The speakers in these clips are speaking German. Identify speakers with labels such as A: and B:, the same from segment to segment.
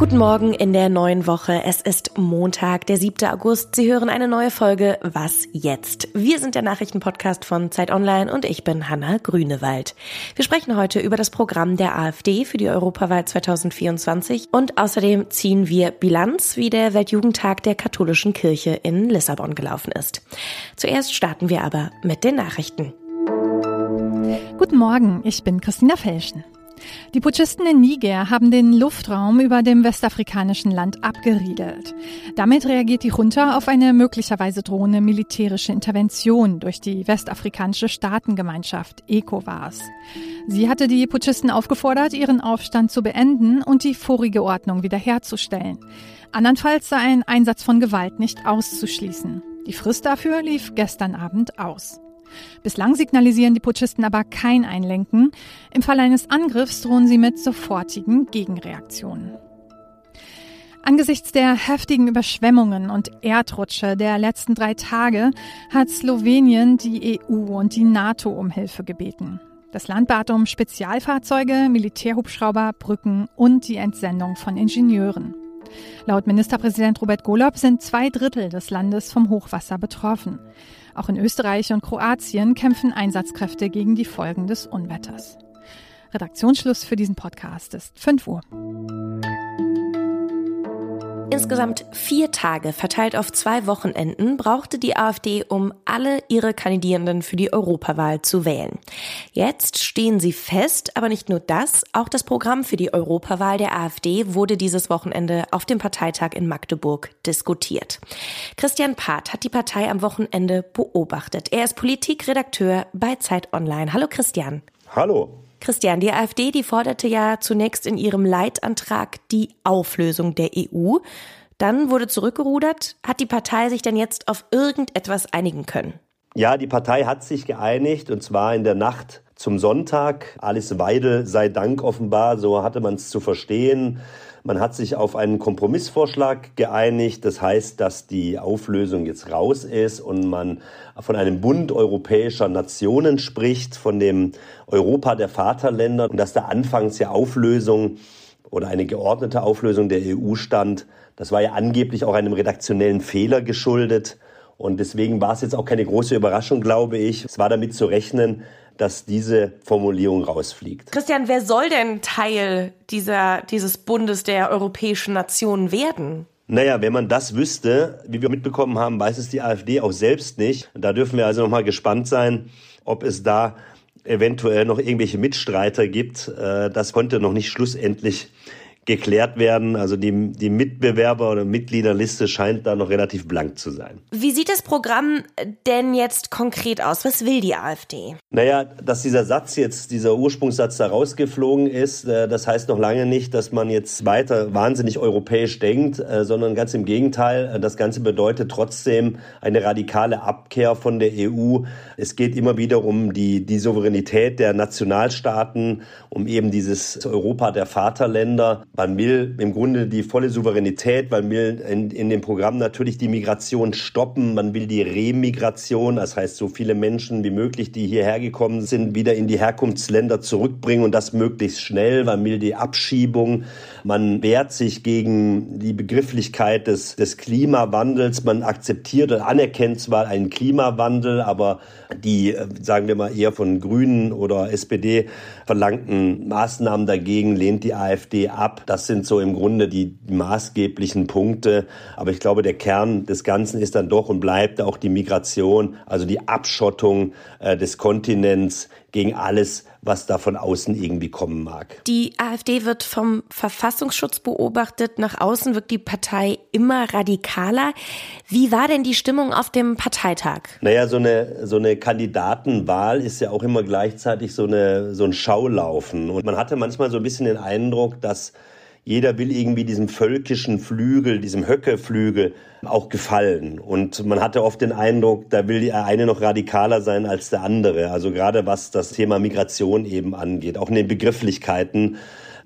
A: Guten Morgen in der neuen Woche. Es ist Montag, der 7. August. Sie hören eine neue Folge Was jetzt? Wir sind der Nachrichtenpodcast von Zeit Online und ich bin Hanna Grünewald. Wir sprechen heute über das Programm der AfD für die Europawahl 2024 und außerdem ziehen wir Bilanz, wie der Weltjugendtag der katholischen Kirche in Lissabon gelaufen ist. Zuerst starten wir aber mit den Nachrichten.
B: Guten Morgen, ich bin Christina Felschen. Die Putschisten in Niger haben den Luftraum über dem westafrikanischen Land abgeriegelt. Damit reagiert die Junta auf eine möglicherweise drohende militärische Intervention durch die westafrikanische Staatengemeinschaft ECOWAS. Sie hatte die Putschisten aufgefordert, ihren Aufstand zu beenden und die vorige Ordnung wiederherzustellen. Andernfalls sei ein Einsatz von Gewalt nicht auszuschließen. Die Frist dafür lief gestern Abend aus. Bislang signalisieren die Putschisten aber kein Einlenken. Im Fall eines Angriffs drohen sie mit sofortigen Gegenreaktionen. Angesichts der heftigen Überschwemmungen und Erdrutsche der letzten drei Tage hat Slowenien die EU und die NATO um Hilfe gebeten. Das Land bat um Spezialfahrzeuge, Militärhubschrauber, Brücken und die Entsendung von Ingenieuren. Laut Ministerpräsident Robert Golob sind zwei Drittel des Landes vom Hochwasser betroffen. Auch in Österreich und Kroatien kämpfen Einsatzkräfte gegen die Folgen des Unwetters. Redaktionsschluss für diesen Podcast ist 5 Uhr.
A: Insgesamt vier Tage verteilt auf zwei Wochenenden brauchte die AfD, um alle ihre Kandidierenden für die Europawahl zu wählen. Jetzt stehen sie fest, aber nicht nur das, auch das Programm für die Europawahl der AfD wurde dieses Wochenende auf dem Parteitag in Magdeburg diskutiert. Christian Part hat die Partei am Wochenende beobachtet. Er ist Politikredakteur bei Zeit Online. Hallo Christian.
C: Hallo.
A: Christian, die AfD, die forderte ja zunächst in ihrem Leitantrag die Auflösung der EU. Dann wurde zurückgerudert. Hat die Partei sich denn jetzt auf irgendetwas einigen können?
C: Ja, die Partei hat sich geeinigt und zwar in der Nacht zum Sonntag. Alice Weidel sei Dank offenbar, so hatte man es zu verstehen. Man hat sich auf einen Kompromissvorschlag geeinigt. Das heißt, dass die Auflösung jetzt raus ist und man von einem Bund europäischer Nationen spricht, von dem Europa der Vaterländer und dass da anfangs ja Auflösung oder eine geordnete Auflösung der EU stand. Das war ja angeblich auch einem redaktionellen Fehler geschuldet. Und deswegen war es jetzt auch keine große Überraschung, glaube ich. Es war damit zu rechnen, dass diese Formulierung rausfliegt.
A: Christian, wer soll denn Teil dieser, dieses Bundes der europäischen Nationen werden?
C: Naja, wenn man das wüsste, wie wir mitbekommen haben, weiß es die AfD auch selbst nicht. Da dürfen wir also nochmal gespannt sein, ob es da eventuell noch irgendwelche Mitstreiter gibt. Äh, das konnte noch nicht schlussendlich geklärt werden. Also die, die Mitbewerber oder Mitgliederliste scheint da noch relativ blank zu sein.
A: Wie sieht das Programm denn jetzt konkret aus? Was will die AfD?
C: Naja, dass dieser Satz jetzt, dieser Ursprungssatz da rausgeflogen ist, äh, das heißt noch lange nicht, dass man jetzt weiter wahnsinnig europäisch denkt, äh, sondern ganz im Gegenteil. Das Ganze bedeutet trotzdem eine radikale Abkehr von der EU. Es geht immer wieder um die, die Souveränität der Nationalstaaten, um eben dieses Europa der Vaterländer. Man will im Grunde die volle Souveränität, man will in, in dem Programm natürlich die Migration stoppen, man will die Remigration, das heißt so viele Menschen wie möglich, die hierher gekommen sind, wieder in die Herkunftsländer zurückbringen und das möglichst schnell. Man will die Abschiebung, man wehrt sich gegen die Begrifflichkeit des, des Klimawandels, man akzeptiert oder anerkennt zwar einen Klimawandel, aber die, sagen wir mal, eher von Grünen oder SPD verlangten Maßnahmen dagegen lehnt die AfD ab. Das sind so im Grunde die maßgeblichen Punkte. Aber ich glaube, der Kern des Ganzen ist dann doch und bleibt auch die Migration, also die Abschottung äh, des Kontinents gegen alles, was da von außen irgendwie kommen mag.
A: Die AfD wird vom Verfassungsschutz beobachtet. Nach außen wirkt die Partei immer radikaler. Wie war denn die Stimmung auf dem Parteitag?
C: Naja, so eine, so eine Kandidatenwahl ist ja auch immer gleichzeitig so, eine, so ein Schaulaufen. Und man hatte manchmal so ein bisschen den Eindruck, dass jeder will irgendwie diesem völkischen Flügel, diesem Höckeflügel auch gefallen. Und man hatte oft den Eindruck, da will der eine noch radikaler sein als der andere. Also gerade was das Thema Migration eben angeht, auch in den Begrifflichkeiten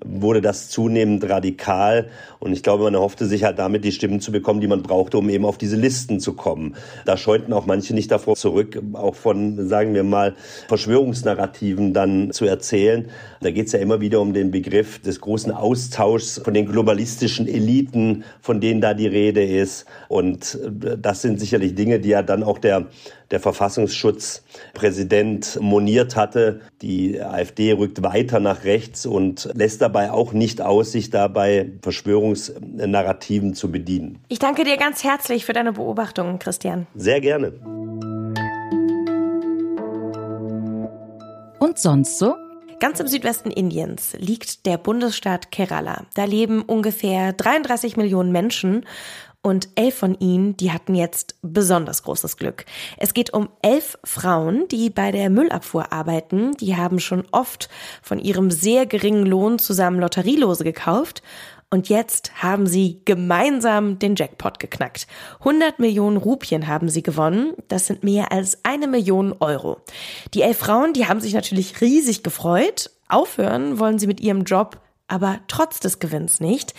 C: wurde das zunehmend radikal. Und ich glaube, man erhoffte sich halt damit die Stimmen zu bekommen, die man brauchte, um eben auf diese Listen zu kommen. Da scheuten auch manche nicht davor zurück, auch von, sagen wir mal, Verschwörungsnarrativen dann zu erzählen. Da geht es ja immer wieder um den Begriff des großen Austauschs von den globalistischen Eliten, von denen da die Rede ist. Und äh, das sind sicherlich Dinge, die ja dann auch der der Verfassungsschutzpräsident moniert hatte. Die AfD rückt weiter nach rechts und lässt dabei auch nicht aus, sich dabei Verschwörungsnarrativen zu bedienen.
A: Ich danke dir ganz herzlich für deine Beobachtungen, Christian.
C: Sehr gerne.
A: Und sonst so? Ganz im Südwesten Indiens liegt der Bundesstaat Kerala. Da leben ungefähr 33 Millionen Menschen und elf von ihnen, die hatten jetzt besonders großes Glück. Es geht um elf Frauen, die bei der Müllabfuhr arbeiten. Die haben schon oft von ihrem sehr geringen Lohn zusammen Lotterielose gekauft. Und jetzt haben sie gemeinsam den Jackpot geknackt. 100 Millionen Rupien haben sie gewonnen. Das sind mehr als eine Million Euro. Die elf Frauen, die haben sich natürlich riesig gefreut. Aufhören wollen sie mit ihrem Job aber trotz des Gewinns nicht.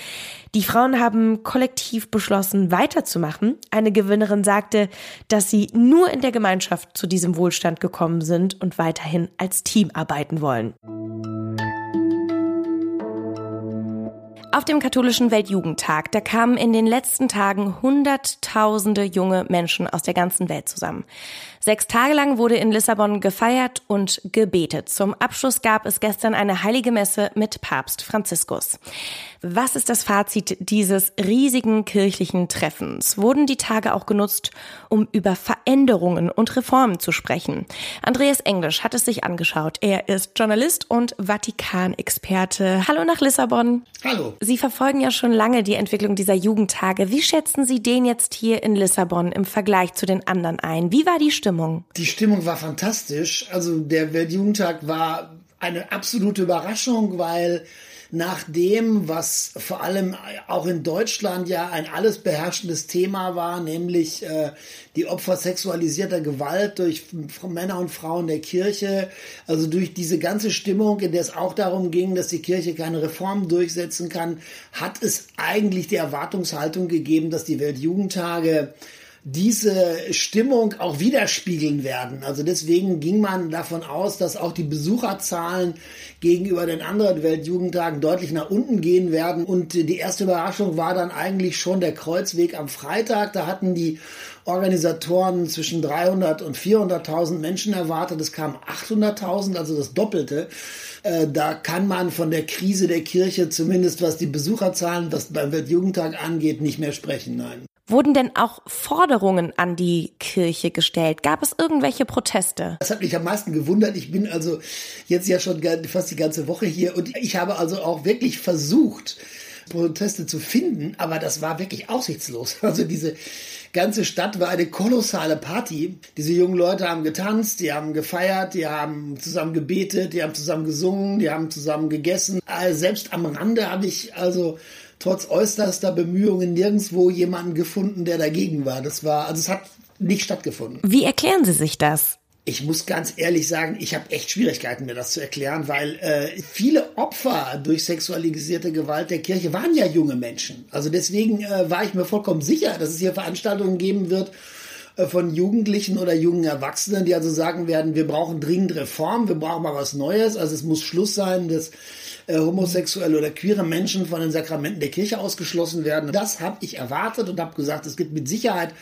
A: Die Frauen haben kollektiv beschlossen, weiterzumachen. Eine Gewinnerin sagte, dass sie nur in der Gemeinschaft zu diesem Wohlstand gekommen sind und weiterhin als Team arbeiten wollen. Auf dem katholischen Weltjugendtag, da kamen in den letzten Tagen Hunderttausende junge Menschen aus der ganzen Welt zusammen. Sechs Tage lang wurde in Lissabon gefeiert und gebetet. Zum Abschluss gab es gestern eine heilige Messe mit Papst Franziskus. Was ist das Fazit dieses riesigen kirchlichen Treffens? Wurden die Tage auch genutzt, um über Veränderungen und Reformen zu sprechen? Andreas Englisch hat es sich angeschaut. Er ist Journalist und Vatikanexperte. Hallo nach Lissabon.
D: Hallo.
A: Sie verfolgen ja schon lange die Entwicklung dieser Jugendtage. Wie schätzen Sie den jetzt hier in Lissabon im Vergleich zu den anderen ein? Wie war die Stimmung? Stimmung?
D: Die Stimmung war fantastisch. Also der Weltjugendtag war eine absolute Überraschung, weil nach dem, was vor allem auch in Deutschland ja ein alles beherrschendes Thema war, nämlich äh, die Opfer sexualisierter Gewalt durch Männer und Frauen der Kirche, also durch diese ganze Stimmung, in der es auch darum ging, dass die Kirche keine Reformen durchsetzen kann, hat es eigentlich die Erwartungshaltung gegeben, dass die Weltjugendtage diese Stimmung auch widerspiegeln werden. Also deswegen ging man davon aus, dass auch die Besucherzahlen gegenüber den anderen Weltjugendtagen deutlich nach unten gehen werden. Und die erste Überraschung war dann eigentlich schon der Kreuzweg am Freitag. Da hatten die Organisatoren zwischen 300 und 400.000 Menschen erwartet. Es kamen 800.000, also das Doppelte. Äh, da kann man von der Krise der Kirche, zumindest was die Besucherzahlen, was beim Weltjugendtag angeht, nicht mehr sprechen. Nein.
A: Wurden denn auch Forderungen an die Kirche gestellt? Gab es irgendwelche Proteste?
D: Das hat mich am meisten gewundert. Ich bin also jetzt ja schon fast die ganze Woche hier und ich habe also auch wirklich versucht, Proteste zu finden, aber das war wirklich aussichtslos. Also diese ganze Stadt war eine kolossale Party. Diese jungen Leute haben getanzt, die haben gefeiert, die haben zusammen gebetet, die haben zusammen gesungen, die haben zusammen gegessen. Also selbst am Rande habe ich also trotz äußerster Bemühungen nirgendwo jemanden gefunden, der dagegen war. Das war, also es hat nicht stattgefunden.
A: Wie erklären Sie sich das?
D: Ich muss ganz ehrlich sagen, ich habe echt Schwierigkeiten, mir das zu erklären, weil äh, viele Opfer durch sexualisierte Gewalt der Kirche waren ja junge Menschen. Also deswegen äh, war ich mir vollkommen sicher, dass es hier Veranstaltungen geben wird äh, von Jugendlichen oder jungen Erwachsenen, die also sagen werden, wir brauchen dringend Reform, wir brauchen mal was Neues. Also es muss Schluss sein, dass äh, homosexuelle oder queere Menschen von den Sakramenten der Kirche ausgeschlossen werden. Das habe ich erwartet und habe gesagt, es gibt mit Sicherheit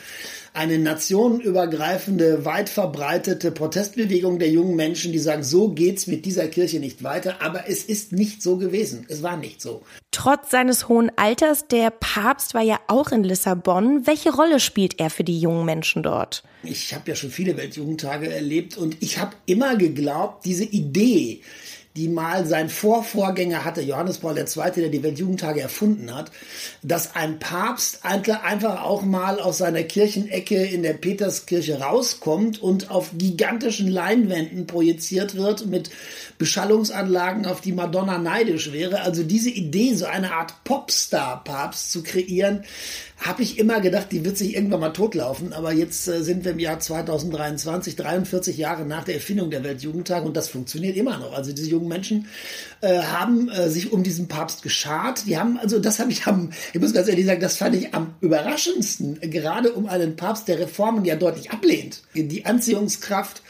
D: eine nationenübergreifende, weit verbreitete Protestbewegung der jungen Menschen, die sagen, so geht's mit dieser Kirche nicht weiter. Aber es ist nicht so gewesen. Es war nicht so.
A: Trotz seines hohen Alters, der Papst war ja auch in Lissabon. Welche Rolle spielt er für die jungen Menschen dort?
D: Ich habe ja schon viele Weltjugendtage erlebt und ich habe immer geglaubt, diese Idee, die mal sein Vorvorgänger hatte, Johannes Paul II., der die Weltjugendtage erfunden hat, dass ein Papst einfach auch mal aus seiner Kirchenecke in der Peterskirche rauskommt und auf gigantischen Leinwänden projiziert wird mit Beschallungsanlagen, auf die Madonna neidisch wäre. Also diese Idee, so eine Art Popstar-Papst zu kreieren, habe ich immer gedacht, die wird sich irgendwann mal totlaufen. Aber jetzt äh, sind wir im Jahr 2023, 43 Jahre nach der Erfindung der Weltjugendtag und das funktioniert immer noch. Also diese jungen Menschen äh, haben äh, sich um diesen Papst geschart. Die haben, also das habe ich am, ich muss ganz ehrlich sagen, das fand ich am überraschendsten, gerade um einen Papst, der Reformen ja deutlich ablehnt. Die Anziehungskraft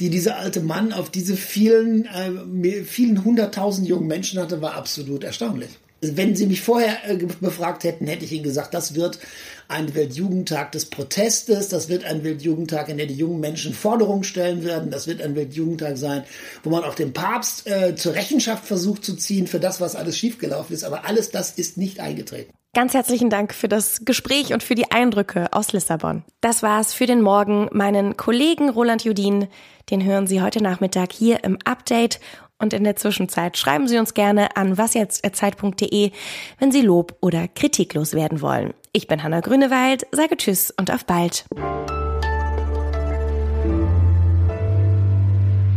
D: die dieser alte Mann auf diese vielen, äh, vielen hunderttausend jungen Menschen hatte, war absolut erstaunlich. Wenn Sie mich vorher äh, befragt hätten, hätte ich Ihnen gesagt, das wird ein Weltjugendtag des Protestes, das wird ein Weltjugendtag, in der die jungen Menschen Forderungen stellen werden, das wird ein Weltjugendtag sein, wo man auch den Papst äh, zur Rechenschaft versucht zu ziehen für das, was alles schiefgelaufen ist. Aber alles das ist nicht eingetreten.
A: Ganz herzlichen Dank für das Gespräch und für die Eindrücke aus Lissabon. Das war's für den Morgen. Meinen Kollegen Roland Judin, den hören Sie heute Nachmittag hier im Update und in der Zwischenzeit schreiben Sie uns gerne an wasjetzt.zeit.de, wenn Sie Lob oder kritiklos werden wollen. Ich bin Hanna Grünewald, sage Tschüss und auf bald.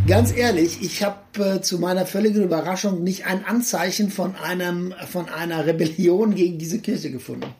D: Ganz ehrlich, ich habe äh, zu meiner völligen Überraschung nicht ein Anzeichen von einem von einer Rebellion gegen diese Kirche gefunden.